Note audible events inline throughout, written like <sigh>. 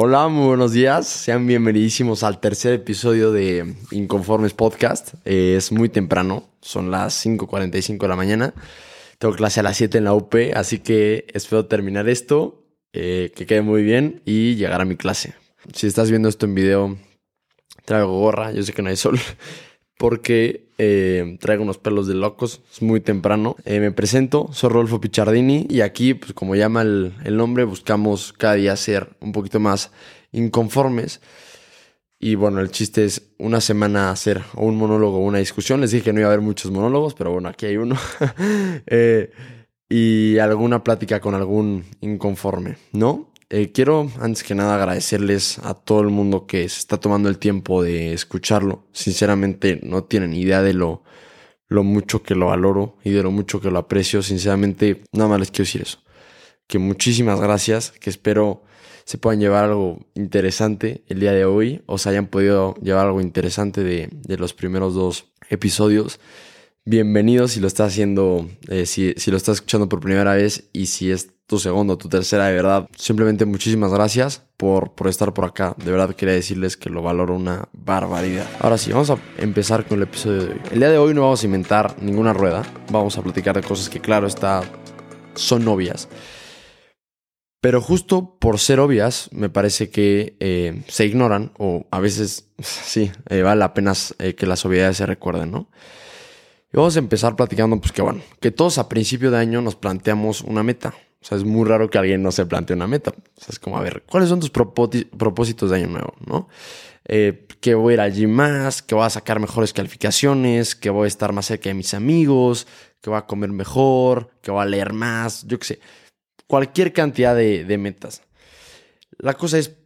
Hola, muy buenos días. Sean bienvenidísimos al tercer episodio de Inconformes Podcast. Eh, es muy temprano, son las 5.45 de la mañana. Tengo clase a las 7 en la UP, así que espero terminar esto, eh, que quede muy bien y llegar a mi clase. Si estás viendo esto en video, traigo gorra, yo sé que no hay sol, porque eh, traigo unos pelos de locos, es muy temprano. Eh, me presento, soy Rolfo Pichardini y aquí, pues como llama el, el, nombre, buscamos cada día ser un poquito más inconformes. Y bueno, el chiste es una semana hacer un monólogo o una discusión. Les dije que no iba a haber muchos monólogos, pero bueno, aquí hay uno. <laughs> eh, y alguna plática con algún inconforme, ¿no? Eh, quiero antes que nada agradecerles a todo el mundo que se está tomando el tiempo de escucharlo. Sinceramente no tienen idea de lo, lo mucho que lo valoro y de lo mucho que lo aprecio. Sinceramente nada más les quiero decir eso. Que muchísimas gracias, que espero se puedan llevar algo interesante el día de hoy o se hayan podido llevar algo interesante de, de los primeros dos episodios. Bienvenidos si lo estás haciendo, eh, si, si lo estás escuchando por primera vez y si es tu segundo, tu tercera, de verdad. Simplemente muchísimas gracias por, por estar por acá. De verdad quería decirles que lo valoro una barbaridad. Ahora sí, vamos a empezar con el episodio de hoy. El día de hoy no vamos a inventar ninguna rueda. Vamos a platicar de cosas que, claro, está, son obvias. Pero justo por ser obvias, me parece que eh, se ignoran o a veces <laughs> sí, eh, vale la pena eh, que las obviedades se recuerden, ¿no? Y vamos a empezar platicando, pues que bueno, que todos a principio de año nos planteamos una meta. O sea, es muy raro que alguien no se plantee una meta. O sea, es como, a ver, ¿cuáles son tus propósitos de año nuevo? ¿No? Eh, que voy a ir allí más, que voy a sacar mejores calificaciones, que voy a estar más cerca de mis amigos, que voy a comer mejor, que voy a leer más, yo qué sé. Cualquier cantidad de, de metas. La cosa es,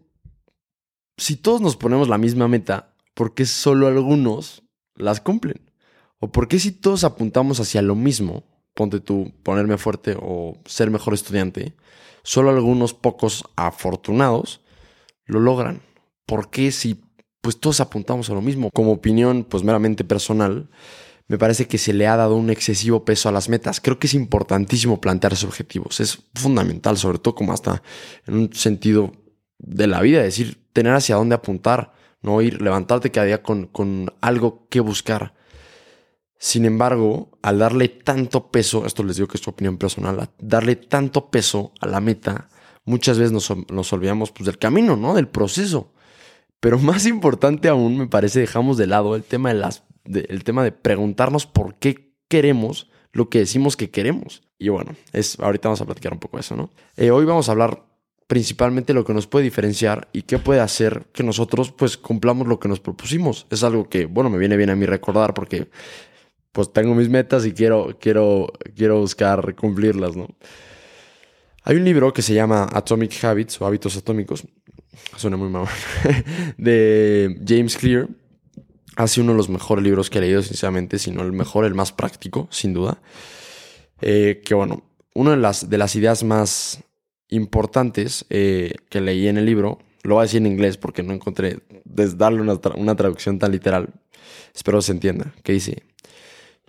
si todos nos ponemos la misma meta, ¿por qué solo algunos las cumplen? ¿O por qué si todos apuntamos hacia lo mismo, ponte tú, ponerme fuerte o ser mejor estudiante, solo algunos pocos afortunados lo logran. ¿Por qué si pues todos apuntamos a lo mismo? Como opinión pues meramente personal, me parece que se le ha dado un excesivo peso a las metas. Creo que es importantísimo plantearse objetivos. Es fundamental, sobre todo como hasta en un sentido de la vida, es decir, tener hacia dónde apuntar, no ir, levantarte cada día con, con algo que buscar. Sin embargo, al darle tanto peso, esto les digo que es tu opinión personal, a darle tanto peso a la meta, muchas veces nos, nos olvidamos pues, del camino, ¿no? Del proceso. Pero <laughs> más importante aún, me parece, dejamos de lado el tema de, las, el tema de preguntarnos por qué queremos lo que decimos que queremos. Y bueno, es, ahorita vamos a platicar un poco de eso, ¿no? Eh, hoy vamos a hablar principalmente lo que nos puede diferenciar y qué puede hacer que nosotros pues cumplamos lo que nos propusimos. Es algo que, bueno, me viene bien a mí recordar porque pues tengo mis metas y quiero, quiero, quiero buscar cumplirlas, ¿no? Hay un libro que se llama Atomic Habits o Hábitos Atómicos, suena muy mal, <laughs> de James Clear. Ha sido uno de los mejores libros que he leído, sinceramente, si no el mejor, el más práctico, sin duda. Eh, que bueno, una de las, de las ideas más importantes eh, que leí en el libro, lo voy a decir en inglés porque no encontré darle una, una traducción tan literal, espero se entienda, que dice,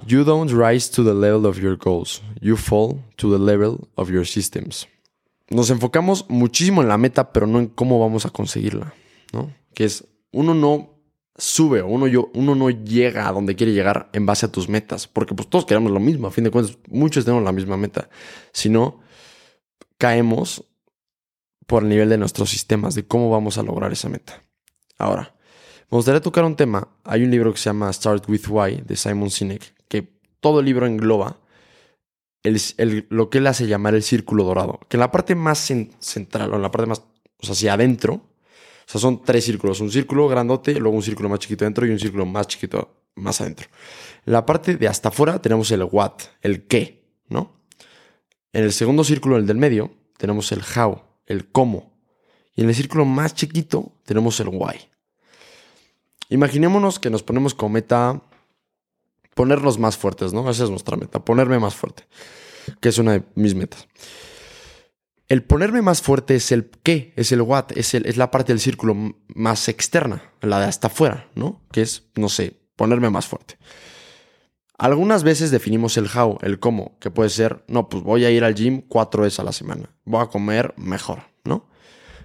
You don't rise to the level of your goals, you fall to the level of your systems. Nos enfocamos muchísimo en la meta, pero no en cómo vamos a conseguirla, ¿no? Que es, uno no sube uno, yo, uno no llega a donde quiere llegar en base a tus metas, porque pues todos queremos lo mismo, a fin de cuentas, muchos tenemos la misma meta, sino caemos por el nivel de nuestros sistemas, de cómo vamos a lograr esa meta. Ahora, me gustaría tocar un tema. Hay un libro que se llama Start with Why de Simon Sinek, todo el libro engloba lo que él hace llamar el círculo dorado, que en la parte más central o en la parte más, o sea, hacia adentro, o sea, son tres círculos, un círculo grandote, luego un círculo más chiquito adentro y un círculo más chiquito más adentro. En la parte de hasta afuera tenemos el what, el qué, ¿no? En el segundo círculo, el del medio, tenemos el how, el cómo. Y en el círculo más chiquito tenemos el why. Imaginémonos que nos ponemos como meta ponernos más fuertes, ¿no? Esa es nuestra meta, ponerme más fuerte, que es una de mis metas. El ponerme más fuerte es el qué, es el what, es, el, es la parte del círculo más externa, la de hasta afuera, ¿no? Que es, no sé, ponerme más fuerte. Algunas veces definimos el how, el cómo, que puede ser, no, pues voy a ir al gym cuatro veces a la semana, voy a comer mejor, ¿no?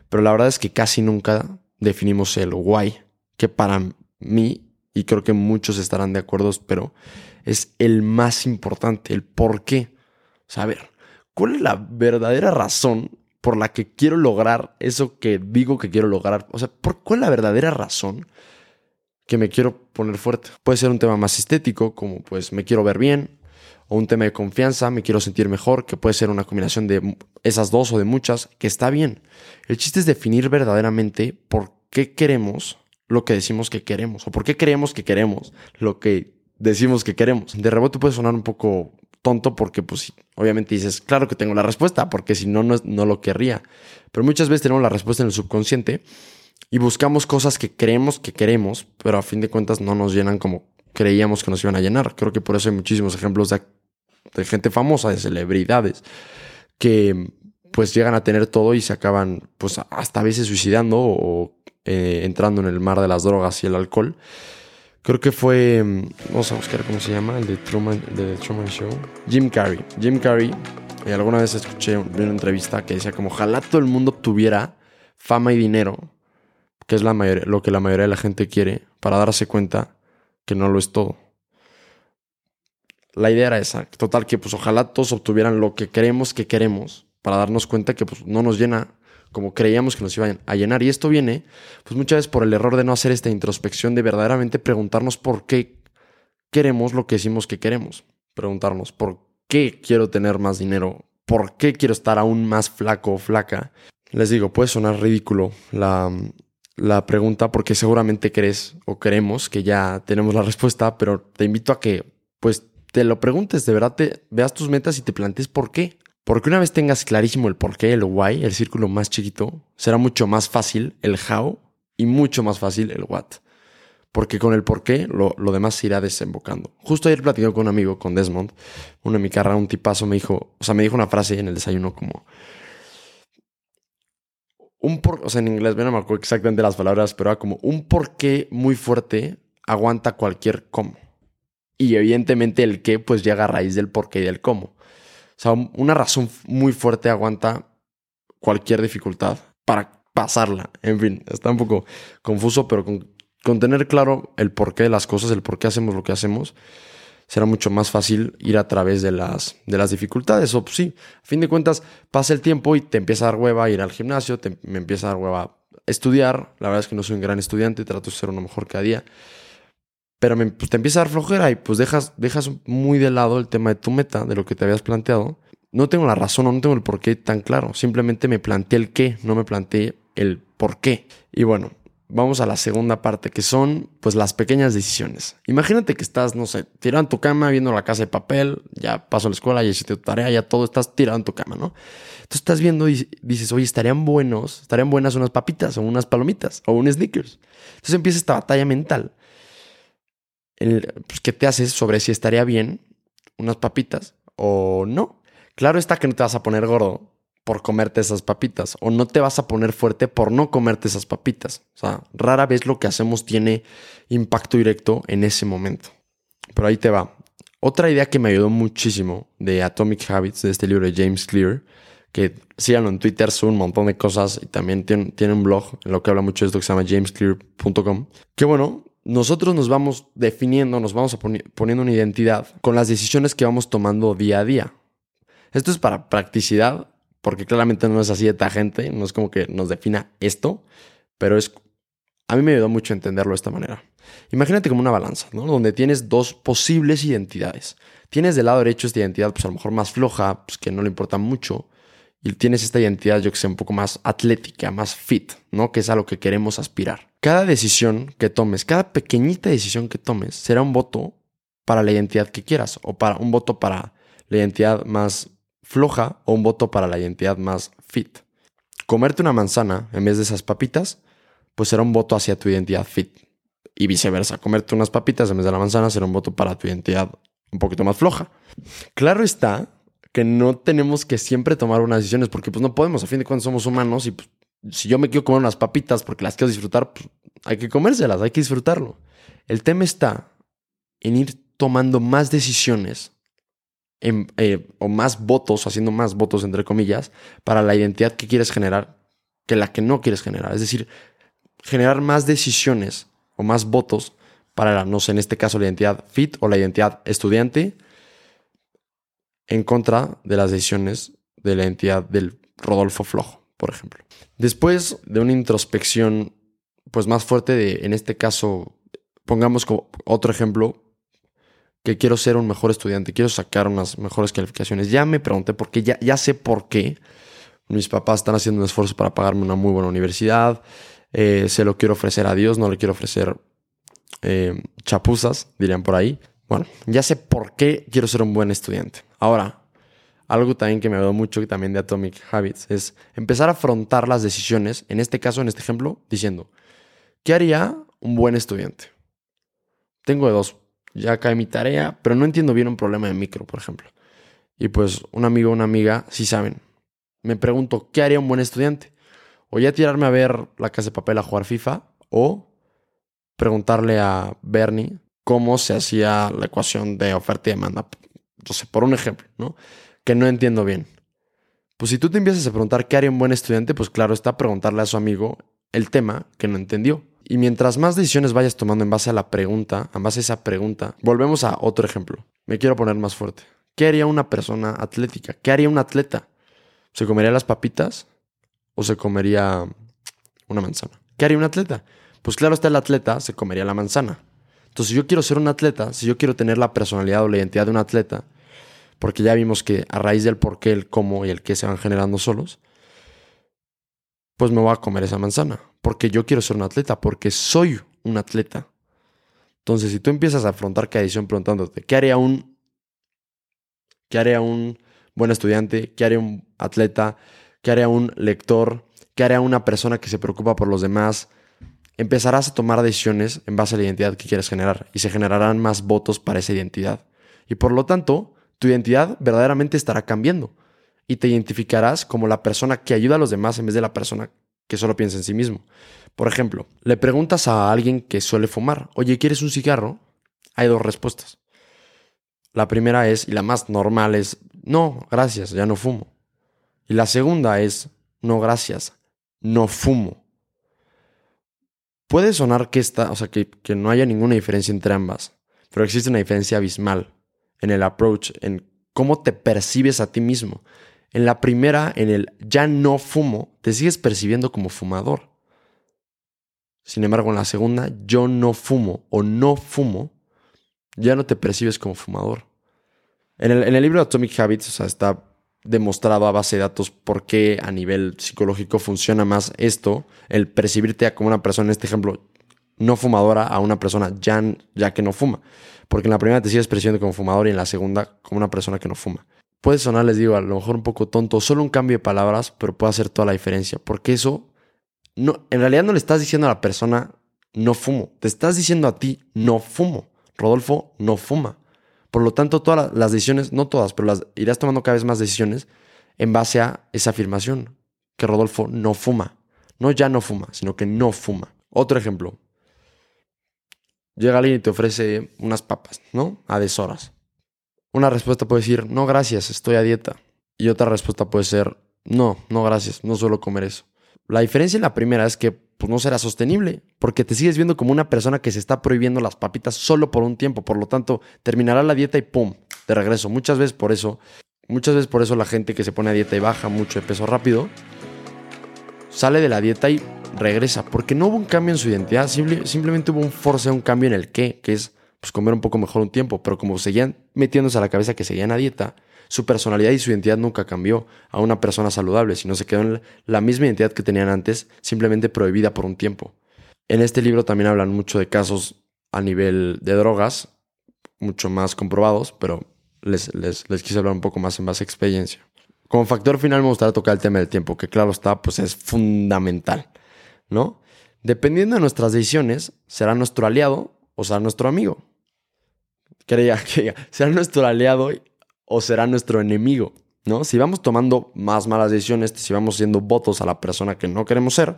pero la verdad es que casi nunca definimos el why, que para mí, y creo que muchos estarán de acuerdo, pero es el más importante, el por qué. Saber, ¿cuál es la verdadera razón por la que quiero lograr eso que digo que quiero lograr? O sea, ¿por ¿cuál es la verdadera razón que me quiero poner fuerte? Puede ser un tema más estético, como pues me quiero ver bien, o un tema de confianza, me quiero sentir mejor, que puede ser una combinación de esas dos o de muchas, que está bien. El chiste es definir verdaderamente por qué queremos lo que decimos que queremos, o por qué creemos que queremos lo que decimos que queremos. De rebote puede sonar un poco tonto porque pues obviamente dices, claro que tengo la respuesta, porque si no, no, lo querría. Pero muchas veces tenemos la respuesta en el subconsciente y buscamos cosas que creemos que queremos, pero a fin de cuentas no nos llenan como creíamos que nos iban a llenar. Creo que por eso hay muchísimos ejemplos de de gente famosa, de celebridades, que pues llegan a tener todo y se acaban pues hasta a veces suicidando o eh, entrando en el mar de las drogas y el alcohol. Creo que fue, mm, vamos a buscar cómo se llama, el de Truman, de Truman Show. Jim Carrey. Jim Carrey, y alguna vez escuché una entrevista que decía como ojalá todo el mundo tuviera fama y dinero, que es la lo que la mayoría de la gente quiere, para darse cuenta que no lo es todo. La idea era esa. Total, que pues ojalá todos obtuvieran lo que queremos que queremos para darnos cuenta que pues no nos llena como creíamos que nos iban a llenar. Y esto viene pues muchas veces por el error de no hacer esta introspección, de verdaderamente preguntarnos por qué queremos lo que decimos que queremos. Preguntarnos por qué quiero tener más dinero, por qué quiero estar aún más flaco o flaca. Les digo, puede sonar ridículo la, la pregunta porque seguramente crees o creemos que ya tenemos la respuesta, pero te invito a que pues te lo preguntes, de verdad te veas tus metas y te plantees por qué. Porque una vez tengas clarísimo el por qué, el why, el círculo más chiquito, será mucho más fácil el how y mucho más fácil el what. Porque con el por qué lo, demás se irá desembocando. Justo ayer platicé con un amigo, con Desmond, uno de mi carrera, un tipazo, me dijo, o sea, me dijo una frase en el desayuno como, un por, o sea, en inglés, no me acuerdo exactamente las palabras, pero era como un por qué muy fuerte aguanta cualquier cómo. Y evidentemente el qué pues llega a raíz del por qué y del cómo. Sea, una razón muy fuerte aguanta cualquier dificultad para pasarla. En fin, está un poco confuso, pero con, tener claro el porqué de las cosas, el por qué hacemos lo que hacemos, será mucho más fácil ir a través de las, de las dificultades. O pues, sí, a fin de cuentas, pasa el tiempo y te empieza a dar hueva a ir al gimnasio, te, me empieza a dar hueva estudiar. La verdad es que no soy un gran estudiante, trato de ser uno mejor cada día. Pero pues, te empieza a dar flojera y pues dejas, dejas muy de lado el tema de tu meta, de lo que te habías planteado. No tengo la razón o no tengo el por qué tan claro. Simplemente me planteé el qué, no me planteé el por qué. Y bueno, vamos a la segunda parte, que son pues las pequeñas decisiones. Imagínate que estás, no sé, tirado en tu cama, viendo la casa de papel, ya pasó la escuela, ya hiciste tu tarea, ya todo, estás tirado en tu cama, ¿no? Entonces estás viendo y dices, oye, estarían buenos, estarían buenas unas papitas o unas palomitas o un sneakers. Entonces empieza esta batalla mental pues, ¿qué te haces sobre si estaría bien unas papitas o no? Claro está que no te vas a poner gordo por comerte esas papitas o no te vas a poner fuerte por no comerte esas papitas. O sea, rara vez lo que hacemos tiene impacto directo en ese momento. Pero ahí te va. Otra idea que me ayudó muchísimo de Atomic Habits, de este libro de James Clear, que síganlo en Twitter, son un montón de cosas y también tiene, tiene un blog en lo que habla mucho de esto que se llama jamesclear.com. Que bueno, nosotros nos vamos definiendo, nos vamos poniendo una identidad con las decisiones que vamos tomando día a día. Esto es para practicidad, porque claramente no es así de gente, no es como que nos defina esto, pero es a mí me ayudó mucho entenderlo de esta manera. Imagínate como una balanza, ¿no? Donde tienes dos posibles identidades. Tienes del lado derecho esta identidad, pues a lo mejor más floja, pues que no le importa mucho, y tienes esta identidad, yo que sé, un poco más atlética, más fit, ¿no? Que es a lo que queremos aspirar. Cada decisión que tomes, cada pequeñita decisión que tomes, será un voto para la identidad que quieras, o para un voto para la identidad más floja o un voto para la identidad más fit. Comerte una manzana en vez de esas papitas, pues será un voto hacia tu identidad fit. Y viceversa, comerte unas papitas en vez de la manzana será un voto para tu identidad un poquito más floja. Claro está que no tenemos que siempre tomar unas decisiones porque pues no podemos, a fin de cuentas somos humanos y pues, si yo me quiero comer unas papitas porque las quiero disfrutar, pues hay que comérselas, hay que disfrutarlo. El tema está en ir tomando más decisiones eh, o más votos, haciendo más votos entre comillas, para la identidad que quieres generar que la que no quieres generar. Es decir, generar más decisiones o más votos para, no sé, en este caso la identidad fit o la identidad estudiante en contra de las decisiones de la identidad del Rodolfo Flojo, por ejemplo. Después de una introspección pues más fuerte de, en este caso, pongamos como otro ejemplo, que quiero ser un mejor estudiante, quiero sacar unas mejores calificaciones. Ya me pregunté por qué, ya, ya sé por qué. Mis papás están haciendo un esfuerzo para pagarme una muy buena universidad. Eh, se lo quiero ofrecer a Dios, no le quiero ofrecer eh, chapuzas, dirían por ahí. Bueno, ya sé por qué quiero ser un buen estudiante. Ahora, algo también que me ayudó mucho también de Atomic Habits es empezar a afrontar las decisiones, en este caso, en este ejemplo, diciendo, ¿qué haría un buen estudiante? Tengo dos, ya cae mi tarea, pero no entiendo bien un problema de micro, por ejemplo. Y pues un amigo o una amiga sí saben. Me pregunto, ¿qué haría un buen estudiante? O ya tirarme a ver la casa de papel a jugar FIFA, o preguntarle a Bernie cómo se hacía la ecuación de oferta y demanda. Sé, por un ejemplo, ¿no? Que no entiendo bien. Pues si tú te empiezas a preguntar qué haría un buen estudiante, pues claro, está preguntarle a su amigo el tema que no entendió. Y mientras más decisiones vayas tomando en base a la pregunta, en base a esa pregunta, volvemos a otro ejemplo. Me quiero poner más fuerte. ¿Qué haría una persona atlética? ¿Qué haría un atleta? ¿Se comería las papitas o se comería una manzana? ¿Qué haría un atleta? Pues claro está el atleta, se comería la manzana. Entonces, si yo quiero ser un atleta, si yo quiero tener la personalidad o la identidad de un atleta, porque ya vimos que a raíz del por qué, el cómo y el qué se van generando solos, pues me voy a comer esa manzana, porque yo quiero ser un atleta, porque soy un atleta. Entonces, si tú empiezas a afrontar cada edición preguntándote, ¿qué haría un qué haría un buen estudiante? ¿Qué haría un atleta? ¿Qué haría un lector? ¿Qué haría una persona que se preocupa por los demás? Empezarás a tomar decisiones en base a la identidad que quieres generar y se generarán más votos para esa identidad. Y por lo tanto, tu identidad verdaderamente estará cambiando y te identificarás como la persona que ayuda a los demás en vez de la persona que solo piensa en sí mismo. Por ejemplo, le preguntas a alguien que suele fumar, oye, ¿quieres un cigarro? Hay dos respuestas. La primera es, y la más normal es, no, gracias, ya no fumo. Y la segunda es, no, gracias, no fumo. Puede sonar que, esta, o sea, que, que no haya ninguna diferencia entre ambas, pero existe una diferencia abismal en el approach, en cómo te percibes a ti mismo. En la primera, en el ya no fumo, te sigues percibiendo como fumador. Sin embargo, en la segunda, yo no fumo o no fumo, ya no te percibes como fumador. En el, en el libro Atomic Habits, o sea, está demostrado a base de datos por qué a nivel psicológico funciona más esto, el percibirte como una persona, en este ejemplo, no fumadora, a una persona ya, ya que no fuma. Porque en la primera te sigues percibiendo como fumador y en la segunda como una persona que no fuma. Puede sonar, les digo, a lo mejor un poco tonto, solo un cambio de palabras, pero puede hacer toda la diferencia. Porque eso, no, en realidad no le estás diciendo a la persona, no fumo. Te estás diciendo a ti, no fumo. Rodolfo no fuma. Por lo tanto, todas las decisiones, no todas, pero las irás tomando cada vez más decisiones en base a esa afirmación, que Rodolfo no fuma. No ya no fuma, sino que no fuma. Otro ejemplo. Llega alguien y te ofrece unas papas, ¿no? A deshoras. Una respuesta puede decir, no, gracias, estoy a dieta. Y otra respuesta puede ser, no, no, gracias, no suelo comer eso. La diferencia en la primera es que pues, no será sostenible, porque te sigues viendo como una persona que se está prohibiendo las papitas solo por un tiempo. Por lo tanto, terminará la dieta y ¡pum! De regreso. Muchas veces por eso, muchas veces por eso la gente que se pone a dieta y baja mucho de peso rápido, sale de la dieta y regresa, porque no hubo un cambio en su identidad, simplemente hubo un force, un cambio en el qué, que es pues comer un poco mejor un tiempo, pero como seguían metiéndose a la cabeza que seguían a dieta, su personalidad y su identidad nunca cambió a una persona saludable, sino se quedó en la misma identidad que tenían antes, simplemente prohibida por un tiempo. En este libro también hablan mucho de casos a nivel de drogas, mucho más comprobados, pero les, les, les quise hablar un poco más en base a experiencia. Como factor final me gustaría tocar el tema del tiempo, que claro está, pues es fundamental, ¿no? Dependiendo de nuestras decisiones, será nuestro aliado o será nuestro amigo que <laughs> ¿será nuestro aliado o será nuestro enemigo? ¿No? Si vamos tomando más malas decisiones, si vamos haciendo votos a la persona que no queremos ser,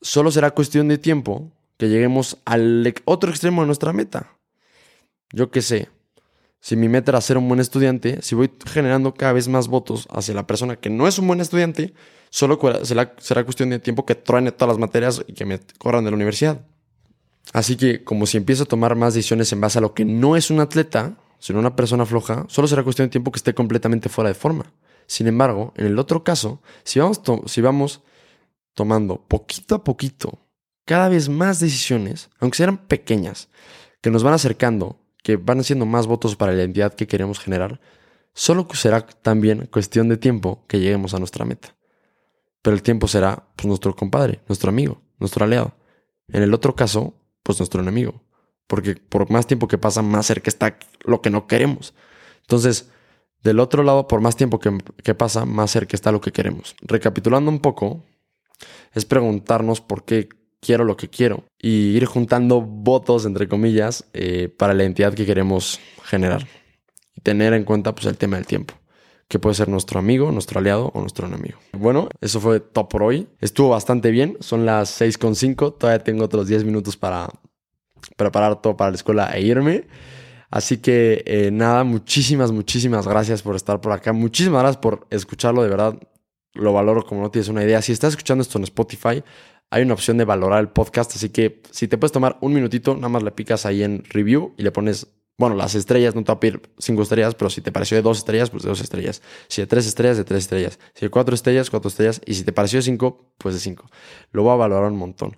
solo será cuestión de tiempo que lleguemos al otro extremo de nuestra meta. Yo qué sé, si mi meta era ser un buen estudiante, si voy generando cada vez más votos hacia la persona que no es un buen estudiante, Solo será, cuestión de tiempo que truene todas las materias y que me corran de la universidad. Así que como si empiezo a tomar más decisiones en base a lo que no es un atleta, sino una persona floja, solo será cuestión de tiempo que esté completamente fuera de forma. Sin embargo, en el otro caso, si vamos, si vamos tomando poquito a poquito cada vez más decisiones, aunque sean pequeñas, que nos van acercando, que van haciendo más votos para la identidad que queremos generar, solo será también cuestión de tiempo que lleguemos a nuestra meta. Pero el tiempo será pues, nuestro compadre, nuestro amigo, nuestro aliado. En el otro caso, pues nuestro enemigo. Porque por más tiempo que pasa, más cerca está lo que no queremos. Entonces, del otro lado, por más tiempo que, pasa, más cerca está lo que queremos. Recapitulando un poco, es preguntarnos por qué quiero lo que quiero y ir juntando votos, entre comillas, eh, para la identidad que queremos generar. Y tener en cuenta pues, el tema del tiempo, que puede ser nuestro amigo, nuestro aliado o nuestro enemigo. Bueno, eso fue todo por hoy. Estuvo bastante bien, son las 6.5, todavía tengo otros 10 minutos para preparar todo para la escuela e irme. Así que eh, nada, muchísimas, muchísimas gracias por estar por acá. Muchísimas gracias por escucharlo, de verdad. Lo valoro como no tienes una idea. Si estás escuchando esto en Spotify, hay una opción de valorar el podcast. Así que si te puedes tomar un minutito, nada más le picas ahí en review y le pones, bueno, las estrellas, no te va a pedir cinco estrellas, pero si te pareció de dos estrellas, pues de dos estrellas. Si de tres estrellas, de tres estrellas. Si de cuatro estrellas, cuatro estrellas. Y si te pareció de cinco, pues de cinco. Lo voy a valorar un montón.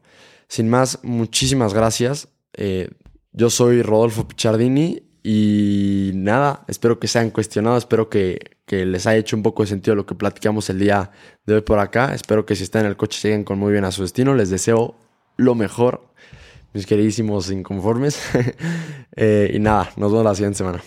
Sin más, muchísimas gracias. Eh, yo soy Rodolfo Pichardini y nada, espero que se hayan cuestionado, espero que, que, les haya hecho un poco de sentido lo que platicamos el día de hoy por acá. Espero que si están en el coche lleguen con muy bien a su destino. Les deseo lo mejor, mis queridísimos inconformes. <laughs> Eh, y nada, nos vemos la siguiente semana.